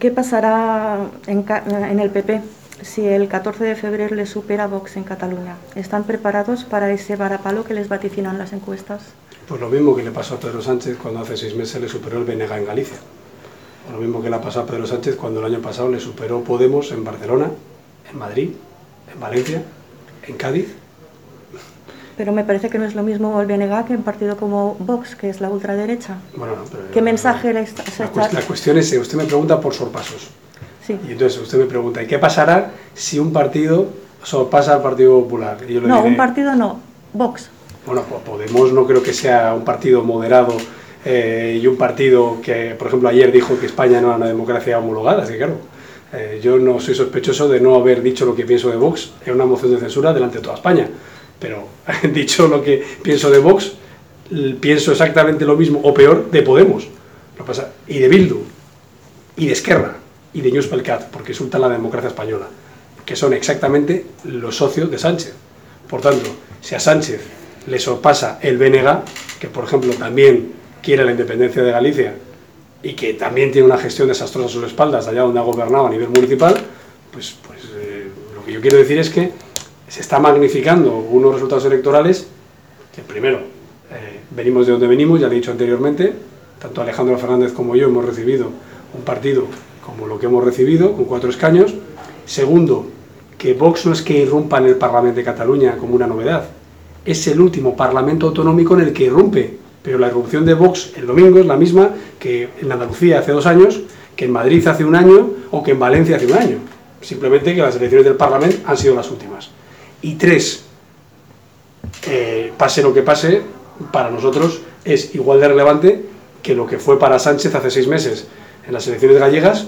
¿Qué pasará en, el PP si el 14 de febrero le supera Vox en Cataluña? ¿Están preparados para ese varapalo que les vaticinan las encuestas? Pues lo mismo que le pasó a Pedro Sánchez cuando hace seis meses le superó el BNG en Galicia. O lo mismo que le ha pasado a Pedro Sánchez cuando el año pasado le superó Podemos en Barcelona, en Madrid, en Valencia, en Cádiz. Pero me parece que no es lo mismo el BNG que un partido como Vox, que es la ultraderecha. Bueno, no, pero, ¿Qué mensaje le está, la, cuest la cuestión es, usted me pregunta por sorpasos. Sí. Y entonces usted me pregunta, ¿y qué pasará si un partido sorpasa al Partido Popular? Y yo le no, diré, un partido no, Vox. Bueno, pues Podemos no creo que sea un partido moderado eh, y un partido que, por ejemplo, ayer dijo que España no era una democracia homologada, así que claro, eh, yo no soy sospechoso de no haber dicho lo que pienso de Vox en una moción de censura delante de toda España, pero dicho lo que pienso de Vox, pienso exactamente lo mismo o peor de Podemos, lo pasa, y de Bildu, y de Esquerra, y de Junts pel Cat, porque insultan la democracia española, que son exactamente los socios de Sánchez. Por tanto, si a Sánchez le sorpasa el BNG, que por ejemplo también quiere la independencia de Galicia y que también tiene una gestión desastrosa a sus espaldas allá donde ha gobernado a nivel municipal, pues, pues eh, lo que yo quiero decir es que se está magnificando unos resultados electorales que primero, eh, venimos de donde venimos, ya he dicho anteriormente, tanto Alejandro Fernández como yo hemos recibido un partido como lo que hemos recibido, con cuatro escaños. Segundo, que Vox no es que irrumpa en el Parlamento de Cataluña como una novedad, es el último Parlamento autonómico en el que irrumpe, pero la irrupción de Vox el domingo es la misma que en Andalucía hace dos años, que en Madrid hace un año o que en Valencia hace un año. Simplemente que las elecciones del Parlamento han sido las últimas. Y tres, pase lo que pase, para nosotros es igual de relevante que lo que fue para Sánchez hace seis meses en las elecciones gallegas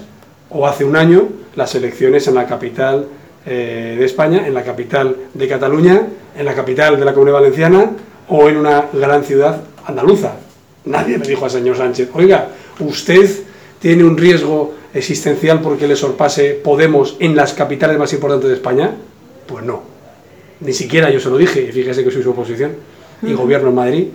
o hace un año las elecciones en la capital eh, de España, en la capital de Cataluña, en la capital de la Comunidad Valenciana o en una gran ciudad andaluza. Nadie le dijo al señor Sánchez, oiga, usted tiene un riesgo existencial porque le sorpase Podemos en las capitales más importantes de España. Pues no, ni siquiera yo se lo dije, y fíjese que soy su oposición. Y gobierno en Madrid.